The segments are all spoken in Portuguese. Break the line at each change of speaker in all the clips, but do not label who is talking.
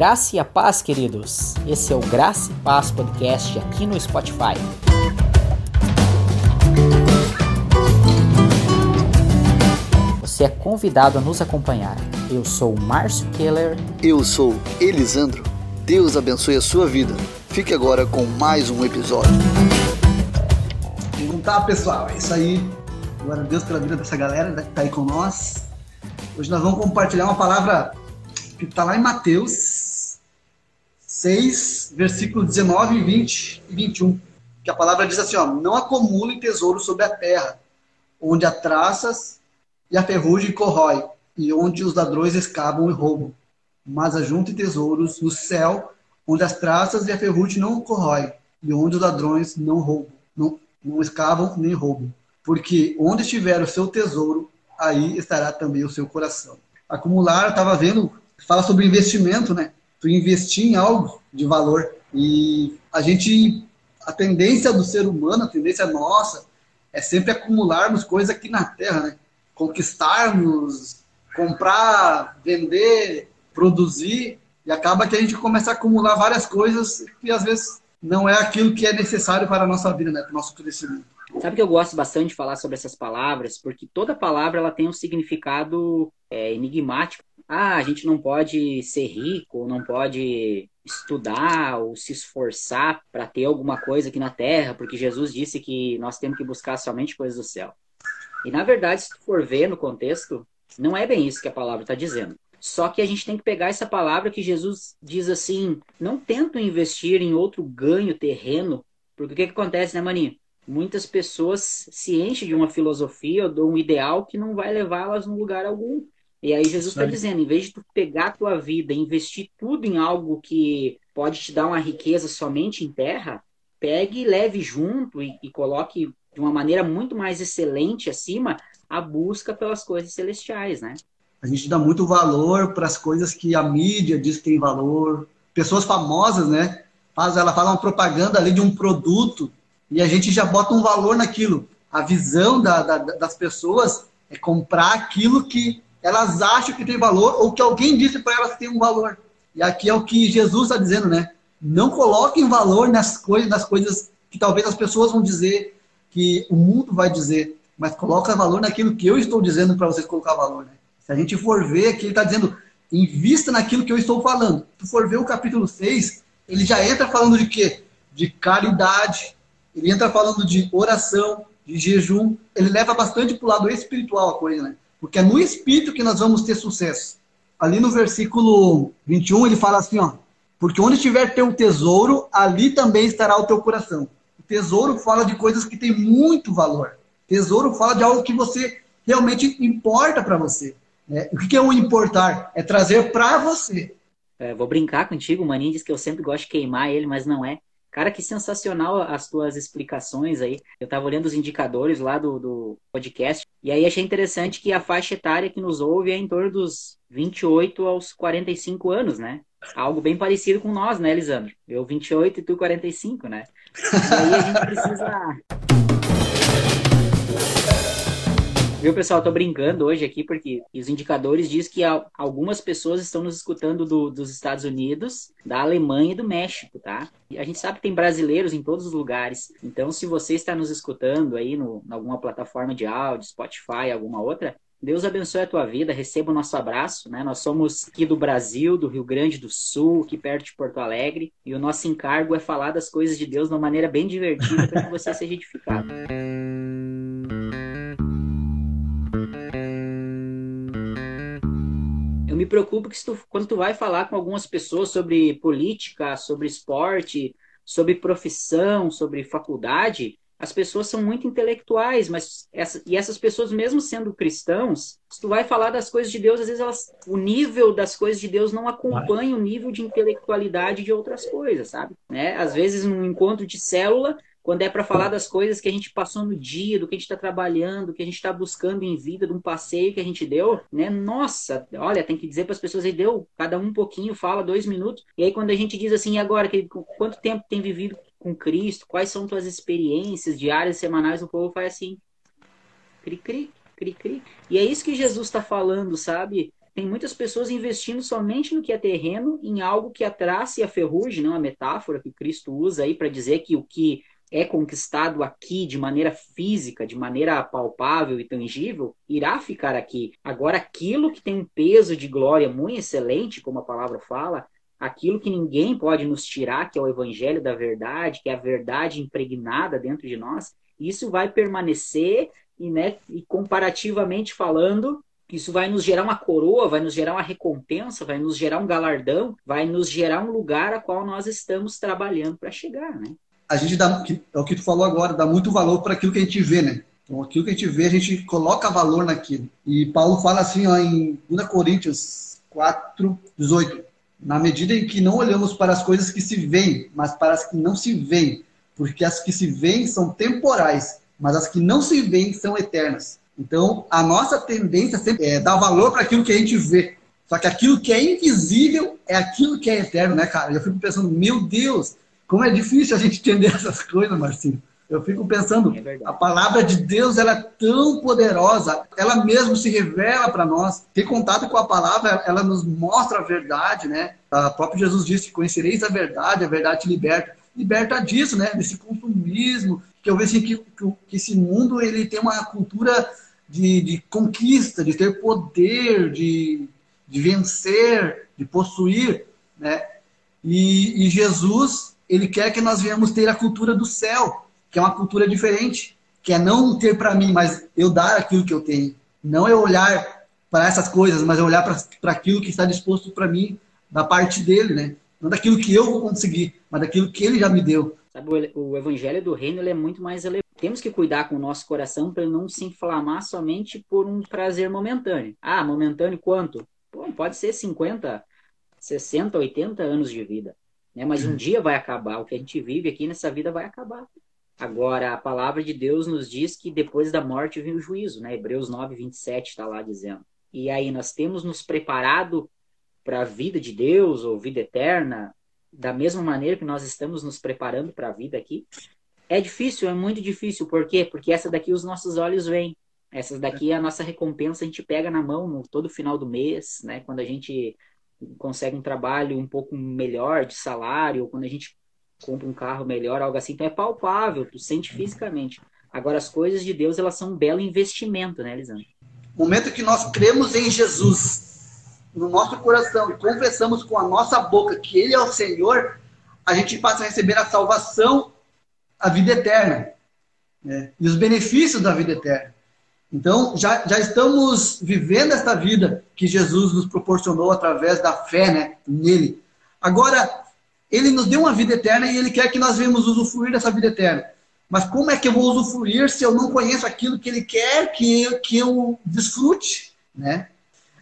graça e a paz, queridos. Esse é o Graça e Paz Podcast aqui no Spotify. Você é convidado a nos acompanhar. Eu sou Márcio Keller.
Eu sou Elisandro. Deus abençoe a sua vida. Fique agora com mais um episódio.
Então tá, pessoal, é isso aí. Glória a Deus pela vida dessa galera que tá aí com nós. Hoje nós vamos compartilhar uma palavra que está lá em Mateus 6, versículo 19, 20 e 21. Que a palavra diz assim: ó, Não acumulem tesouro sobre a terra, onde há traças e a ferrugem corrói, e onde os ladrões escavam e roubam. Mas ajunte tesouros no céu, onde as traças e a ferrugem não corrói, e onde os ladrões não roubam, não, não escavam nem roubam. Porque onde estiver o seu tesouro, aí estará também o seu coração. Acumular, eu estava vendo fala sobre investimento, né? Tu investir em algo de valor. E a gente, a tendência do ser humano, a tendência nossa, é sempre acumularmos coisas aqui na Terra, né? Conquistarmos, comprar, vender, produzir, e acaba que a gente começa a acumular várias coisas que às vezes não é aquilo que é necessário para a nossa vida, né? Para o nosso crescimento.
Sabe que eu gosto bastante de falar sobre essas palavras, porque toda palavra ela tem um significado é, enigmático ah, a gente não pode ser rico, não pode estudar ou se esforçar para ter alguma coisa aqui na terra, porque Jesus disse que nós temos que buscar somente coisas do céu. E na verdade, se tu for ver no contexto, não é bem isso que a palavra está dizendo. Só que a gente tem que pegar essa palavra que Jesus diz assim: não tento investir em outro ganho terreno, porque o que, que acontece, né, Maninho? Muitas pessoas se enchem de uma filosofia ou de um ideal que não vai levá-las a lugar algum. E aí Jesus está dizendo, em vez de tu pegar a tua vida e investir tudo em algo que pode te dar uma riqueza somente em terra, pegue e leve junto e, e coloque de uma maneira muito mais excelente acima a busca pelas coisas celestiais, né?
A gente dá muito valor para as coisas que a mídia diz que tem valor. Pessoas famosas, né? Faz, ela fala uma propaganda ali de um produto e a gente já bota um valor naquilo. A visão da, da, das pessoas é comprar aquilo que elas acham que tem valor ou que alguém disse para elas que tem um valor. E aqui é o que Jesus está dizendo, né? Não coloquem valor nas coisas, nas coisas que talvez as pessoas vão dizer, que o mundo vai dizer, mas coloca valor naquilo que eu estou dizendo para vocês colocar valor. Né? Se a gente for ver aqui, ele está dizendo, invista naquilo que eu estou falando. Se for ver o capítulo 6, ele já entra falando de quê? De caridade, ele entra falando de oração, de jejum, ele leva bastante para o lado espiritual a coisa, né? Porque é no espírito que nós vamos ter sucesso. Ali no versículo 21, ele fala assim, ó. Porque onde estiver teu tesouro, ali também estará o teu coração. O tesouro fala de coisas que têm muito valor. Tesouro fala de algo que você realmente importa para você. Né? O que é o importar? É trazer para você.
É, vou brincar contigo, o Maninho diz que eu sempre gosto de queimar ele, mas não é. Cara, que sensacional as tuas explicações aí. Eu estava olhando os indicadores lá do, do podcast e aí achei interessante que a faixa etária que nos ouve é em torno dos 28 aos 45 anos, né? Algo bem parecido com nós, né, Elisandro? Eu 28 e tu 45, né? E aí a gente precisa Viu, pessoal? Tô brincando hoje aqui porque os indicadores dizem que algumas pessoas estão nos escutando do, dos Estados Unidos, da Alemanha e do México, tá? E a gente sabe que tem brasileiros em todos os lugares. Então, se você está nos escutando aí no, em alguma plataforma de áudio, Spotify, alguma outra, Deus abençoe a tua vida, receba o nosso abraço, né? Nós somos aqui do Brasil, do Rio Grande do Sul, aqui perto de Porto Alegre, e o nosso encargo é falar das coisas de Deus de uma maneira bem divertida para que você seja edificado. Me preocupo que tu, quando tu vai falar com algumas pessoas sobre política, sobre esporte, sobre profissão, sobre faculdade, as pessoas são muito intelectuais, mas essa, e essas pessoas, mesmo sendo cristãos, se tu vai falar das coisas de Deus, às vezes elas, o nível das coisas de Deus não acompanha o nível de intelectualidade de outras coisas, sabe? Né? Às vezes, num encontro de célula, quando é para falar das coisas que a gente passou no dia, do que a gente está trabalhando, do que a gente está buscando em vida, de um passeio que a gente deu, né? Nossa, olha, tem que dizer para as pessoas aí, deu, cada um, pouquinho, fala dois minutos. E aí quando a gente diz assim, e agora, que, quanto tempo tem vivido com Cristo? Quais são tuas experiências diárias, semanais? O povo faz assim, cri, cri, cri, cri. E é isso que Jesus está falando, sabe? Tem muitas pessoas investindo somente no que é terreno, em algo que a traça e a ferrugem, não a metáfora que Cristo usa aí para dizer que o que é conquistado aqui de maneira física, de maneira palpável e tangível, irá ficar aqui. Agora, aquilo que tem um peso de glória muito excelente, como a palavra fala, aquilo que ninguém pode nos tirar, que é o evangelho da verdade, que é a verdade impregnada dentro de nós, isso vai permanecer e, né, e comparativamente falando, isso vai nos gerar uma coroa, vai nos gerar uma recompensa, vai nos gerar um galardão, vai nos gerar um lugar a qual nós estamos trabalhando para chegar, né?
A gente dá, é o que tu falou agora, dá muito valor para aquilo que a gente vê, né? Então, aquilo que a gente vê, a gente coloca valor naquilo. E Paulo fala assim, ó, em 2 Coríntios 4, 18. Na medida em que não olhamos para as coisas que se veem, mas para as que não se veem, porque as que se veem são temporais, mas as que não se veem são eternas. Então, a nossa tendência sempre é dar valor para aquilo que a gente vê. Só que aquilo que é invisível é aquilo que é eterno, né, cara? Eu fico pensando, meu Deus, como é difícil a gente entender essas coisas, Marcinho. Eu fico pensando, é a palavra de Deus ela é tão poderosa, ela mesmo se revela para nós. Ter contato com a palavra, ela nos mostra a verdade, né? O próprio Jesus disse: Conhecereis a verdade, a verdade te liberta. Liberta disso, né? Desse consumismo, que eu vejo assim, que, que, que esse mundo ele tem uma cultura de, de conquista, de ter poder, de, de vencer, de possuir, né? E, e, Jesus, ele quer que nós venhamos ter a cultura do céu, que é uma cultura diferente, que é não ter para mim, mas eu dar aquilo que eu tenho. Não é olhar para essas coisas, mas é olhar para aquilo que está disposto para mim da parte dele, né? Não daquilo que eu vou conseguir, mas daquilo que ele já me deu.
Sabe, o evangelho do reino é muito mais elevado. Temos que cuidar com o nosso coração para não se inflamar somente por um prazer momentâneo. Ah, momentâneo quanto? Pode ser 50, 60, 80 anos de vida. Né? Mas um dia vai acabar. O que a gente vive aqui nessa vida vai acabar. Agora, a palavra de Deus nos diz que depois da morte vem o juízo. Né? Hebreus 9, 27 está lá dizendo. E aí nós temos nos preparado para a vida de Deus ou vida eterna, da mesma maneira que nós estamos nos preparando para a vida aqui. É difícil, é muito difícil. Por quê? Porque essa daqui os nossos olhos veem. Essas daqui é a nossa recompensa, a gente pega na mão no todo final do mês, né? Quando a gente consegue um trabalho um pouco melhor de salário, ou quando a gente compra um carro melhor, algo assim. Então é palpável, tu sente fisicamente. Agora, as coisas de Deus, elas são um belo investimento, né, Elisandro?
No momento que nós cremos em Jesus, no nosso coração e confessamos com a nossa boca que Ele é o Senhor, a gente passa a receber a salvação, a vida eterna né? e os benefícios da vida eterna. Então, já, já estamos vivendo esta vida que Jesus nos proporcionou através da fé né, nele. Agora, ele nos deu uma vida eterna e ele quer que nós venhamos usufruir dessa vida eterna. Mas como é que eu vou usufruir se eu não conheço aquilo que ele quer que eu, que eu desfrute? Né?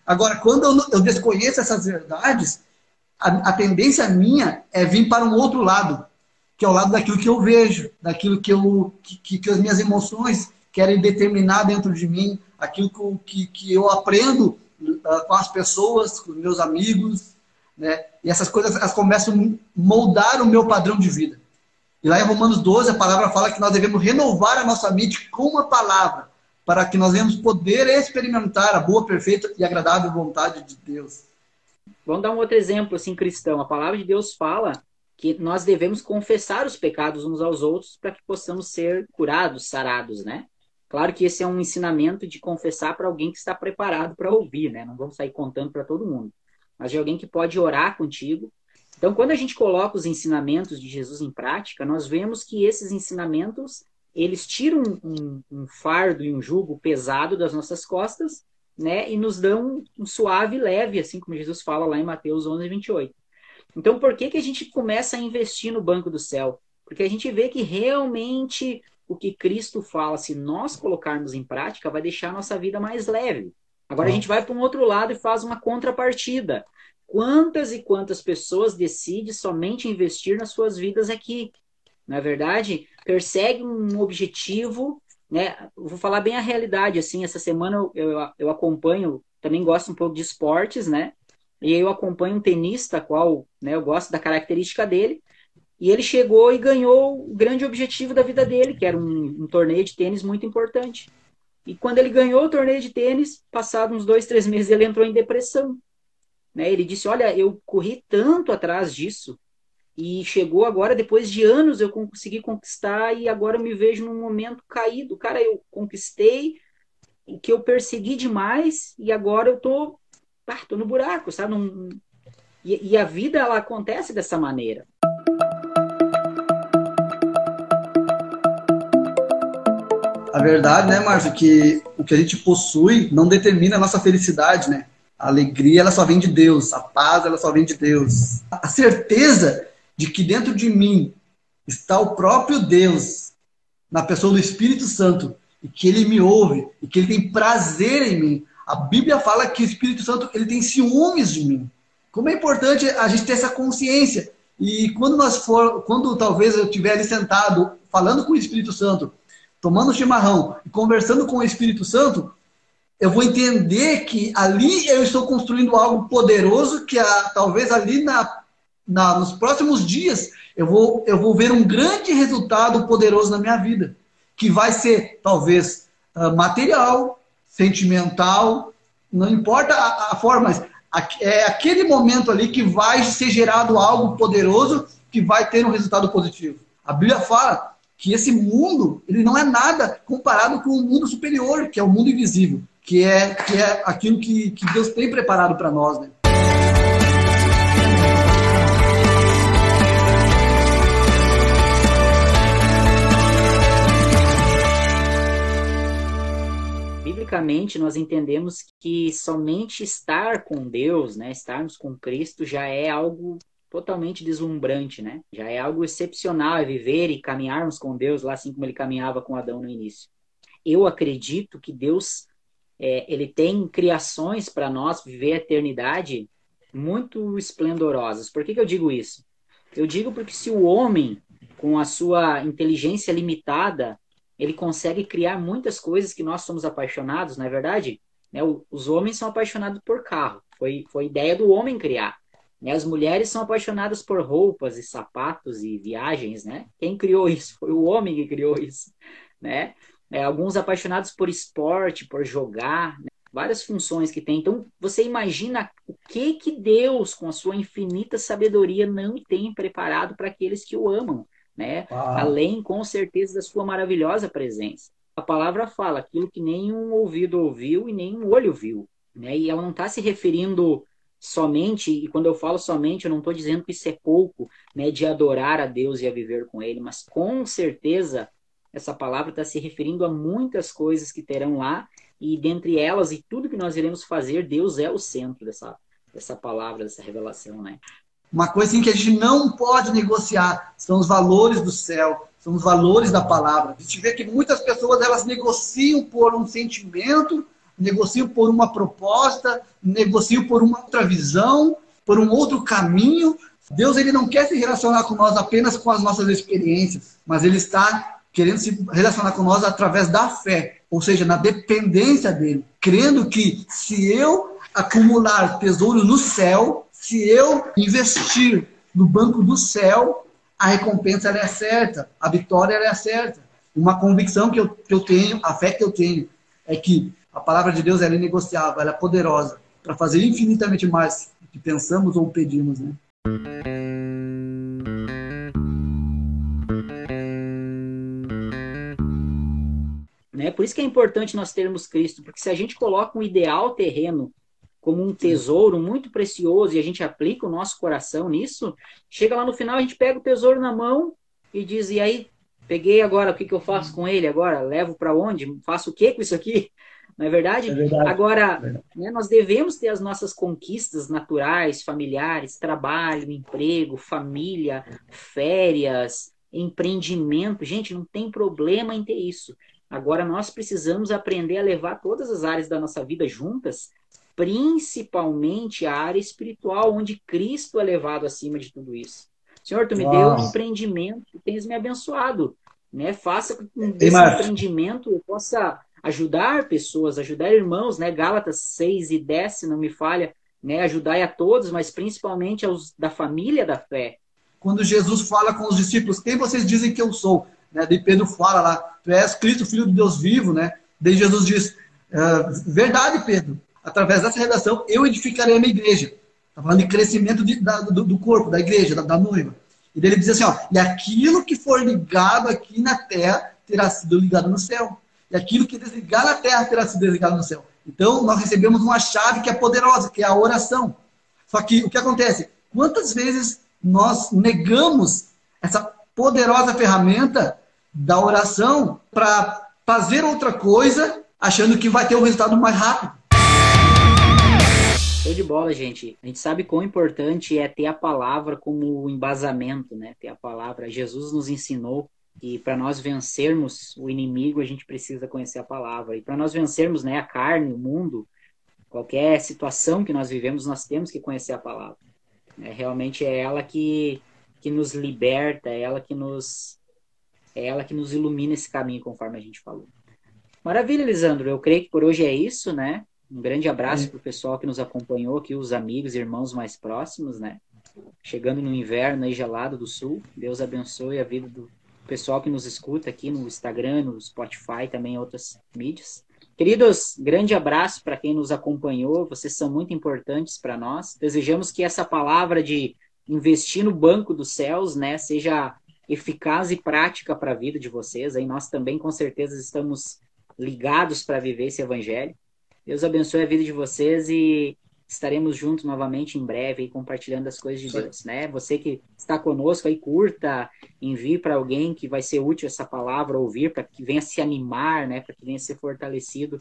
Agora, quando eu, eu desconheço essas verdades, a, a, tendência minha é vir para um outro lado, que é o lado daquilo que eu vejo, daquilo que, eu, que, que as minhas emoções querem determinar dentro de mim, aquilo que, que eu aprendo uh, com as pessoas, com meus amigos, né? E essas coisas elas começam a moldar o meu padrão de vida. E lá em Romanos 12, a palavra fala que nós devemos renovar a nossa mente com a palavra, para que nós venhamos poder experimentar a boa, perfeita e agradável vontade de Deus.
Vamos dar um outro exemplo assim cristão. A palavra de Deus fala que nós devemos confessar os pecados uns aos outros para que possamos ser curados, sarados, né? Claro que esse é um ensinamento de confessar para alguém que está preparado para ouvir, né? Não vamos sair contando para todo mundo, mas de alguém que pode orar contigo. Então, quando a gente coloca os ensinamentos de Jesus em prática, nós vemos que esses ensinamentos eles tiram um, um, fardo e um jugo pesado das nossas costas, né, e nos dão um suave e leve, assim como Jesus fala lá em Mateus 11, 28. Então, por que, que a gente começa a investir no banco do céu? Porque a gente vê que realmente o que Cristo fala, se nós colocarmos em prática, vai deixar a nossa vida mais leve. Agora a gente vai para um outro lado e faz uma contrapartida. Quantas e quantas pessoas decidem somente investir nas suas vidas aqui? Na é verdade, persegue um objetivo, né? Vou falar bem a realidade, assim, essa semana eu, eu, eu acompanho, também gosto um pouco de esportes, né? E eu acompanho um tenista, qual né, eu gosto da característica dele, e ele chegou e ganhou o grande objetivo da vida dele, que era um, um torneio de tênis muito importante. E quando ele ganhou o torneio de tênis, passados uns dois, três meses, ele entrou em depressão. Né? Ele disse: Olha, eu corri tanto atrás disso, e chegou agora, depois de anos, eu consegui conquistar, e agora eu me vejo num momento caído. Cara, eu conquistei o que eu persegui demais, e agora eu tô, ah, tô no buraco, sabe? Num... E, e a vida, ela acontece dessa maneira.
A verdade, né, Márcio, que o que a gente possui não determina a nossa felicidade, né? A alegria, ela só vem de Deus. A paz, ela só vem de Deus. A certeza de que dentro de mim está o próprio Deus, na pessoa do Espírito Santo, e que ele me ouve, e que ele tem prazer em mim. A Bíblia fala que o Espírito Santo ele tem ciúmes de mim. Como é importante a gente ter essa consciência. E quando nós for, quando talvez eu estiver ali sentado, falando com o Espírito Santo, tomando chimarrão e conversando com o Espírito Santo, eu vou entender que ali eu estou construindo algo poderoso que a, talvez ali na, na, nos próximos dias eu vou, eu vou ver um grande resultado poderoso na minha vida, que vai ser talvez uh, material, sentimental, não importa a, a forma, mas é aquele momento ali que vai ser gerado algo poderoso que vai ter um resultado positivo. A Bíblia fala que esse mundo ele não é nada comparado com o mundo superior, que é o mundo invisível, que é, que é aquilo que, que Deus tem preparado para nós. Né?
Biblicamente, nós entendemos que somente estar com Deus, né, estarmos com Cristo, já é algo totalmente deslumbrante, né? Já é algo excepcional é viver e caminharmos com Deus lá assim como ele caminhava com Adão no início. Eu acredito que Deus é, ele tem criações para nós viver a eternidade muito esplendorosas. Por que, que eu digo isso? Eu digo porque se o homem, com a sua inteligência limitada, ele consegue criar muitas coisas que nós somos apaixonados, não é verdade? Né? Os homens são apaixonados por carro. Foi, foi ideia do homem criar. Né? As mulheres são apaixonadas por roupas e sapatos e viagens, né? Quem criou isso? Foi o homem que criou isso, né? É, alguns apaixonados por esporte, por jogar, né? várias funções que tem. Então, você imagina o que que Deus, com a sua infinita sabedoria, não tem preparado para aqueles que o amam, né? Além, com certeza, da sua maravilhosa presença. A palavra fala aquilo que nenhum ouvido ouviu e nenhum olho viu, né? E ela não está se referindo somente, e quando eu falo somente, eu não estou dizendo que isso é pouco, né, de adorar a Deus e a viver com Ele, mas com certeza essa palavra está se referindo a muitas coisas que terão lá, e dentre elas e tudo que nós iremos fazer, Deus é o centro dessa, dessa palavra, dessa revelação, né?
Uma coisa assim que a gente não pode negociar são os valores do céu, são os valores da palavra. A gente vê que muitas pessoas elas negociam por um sentimento, negocio por uma proposta, negocio por uma outra visão, por um outro caminho. Deus ele não quer se relacionar com nós apenas com as nossas experiências, mas ele está querendo se relacionar com nós através da fé, ou seja, na dependência dele, crendo que se eu acumular tesouro no céu, se eu investir no banco do céu, a recompensa é certa, a vitória é certa. Uma convicção que eu, que eu tenho, a fé que eu tenho, é que a palavra de Deus é inegociável, ela é poderosa para fazer infinitamente mais do que pensamos ou pedimos, né?
né? Por isso que é importante nós termos Cristo, porque se a gente coloca um ideal terreno como um tesouro muito precioso e a gente aplica o nosso coração nisso, chega lá no final, a gente pega o tesouro na mão e diz: e aí, peguei agora, o que, que eu faço com ele agora? Levo para onde? Faço o que com isso aqui? Não é verdade? É verdade. Agora, é verdade. Né, nós devemos ter as nossas conquistas naturais, familiares, trabalho, emprego, família, férias, empreendimento. Gente, não tem problema em ter isso. Agora, nós precisamos aprender a levar todas as áreas da nossa vida juntas, principalmente a área espiritual, onde Cristo é levado acima de tudo isso. Senhor, tu me deu um empreendimento, tu tens me abençoado. Né? Faça com que esse empreendimento eu possa ajudar pessoas, ajudar irmãos, né? Gálatas 6 e 10, se não me falha, né? Ajudai a todos, mas principalmente aos da família da fé.
Quando Jesus fala com os discípulos, quem vocês dizem que eu sou? Né? De Pedro fala lá, tu és Cristo, Filho de Deus vivo, né? Daí Jesus diz: ah, Verdade, Pedro, através dessa redação eu edificarei a minha igreja. Está falando de crescimento de, da, do, do, corpo, da igreja, da, da noiva. E daí ele diz assim: ó, E aquilo que for ligado aqui na terra terá sido ligado no céu. E aquilo que desligar na terra terá sido desligado no céu. Então, nós recebemos uma chave que é poderosa, que é a oração. Só que o que acontece? Quantas vezes nós negamos essa poderosa ferramenta da oração para fazer outra coisa, achando que vai ter um resultado mais rápido?
Show de bola, gente. A gente sabe quão importante é ter a palavra como embasamento, né? Ter a palavra. Jesus nos ensinou que para nós vencermos o inimigo, a gente precisa conhecer a palavra. E para nós vencermos né, a carne, o mundo, qualquer situação que nós vivemos, nós temos que conhecer a palavra. É, realmente é ela que, que nos liberta, é ela que nos é ela que nos ilumina esse caminho, conforme a gente falou. Maravilha, Lisandro. Eu creio que por hoje é isso, né? Um grande abraço é. para o pessoal que nos acompanhou aqui, os amigos e irmãos mais próximos, né? Chegando no inverno aí gelado do sul. Deus abençoe a vida do, pessoal que nos escuta aqui no Instagram, no Spotify, também em outras mídias. Queridos, grande abraço para quem nos acompanhou, vocês são muito importantes para nós. Desejamos que essa palavra de investir no banco dos céus, né, seja eficaz e prática para a vida de vocês. Aí nós também com certeza estamos ligados para viver esse evangelho. Deus abençoe a vida de vocês e estaremos juntos novamente em breve aí, compartilhando as coisas de Deus, né? Você que está conosco aí, curta, envie para alguém que vai ser útil essa palavra ouvir, para que venha se animar, né? Para que venha ser fortalecido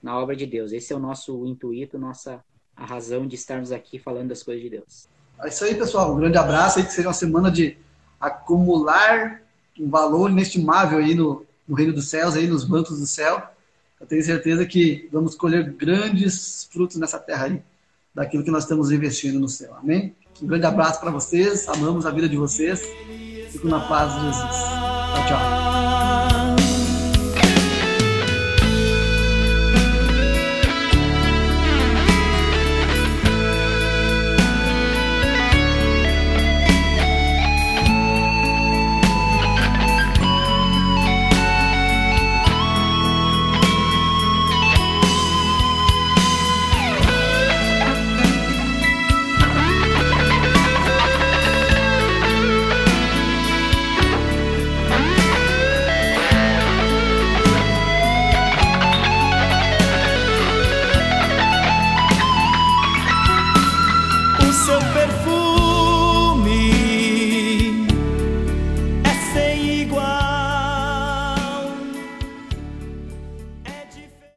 na obra de Deus. Esse é o nosso intuito, nossa a razão de estarmos aqui falando das coisas de Deus.
É isso aí, pessoal. Um grande abraço aí, que seja uma semana de acumular um valor inestimável aí no, no reino dos céus, aí nos bancos do céu. Eu tenho certeza que vamos colher grandes frutos nessa terra aí daquilo que nós estamos investindo no céu. Amém? Um grande abraço para vocês, amamos a vida de vocês. Fico na paz de Jesus. Tchau, tchau.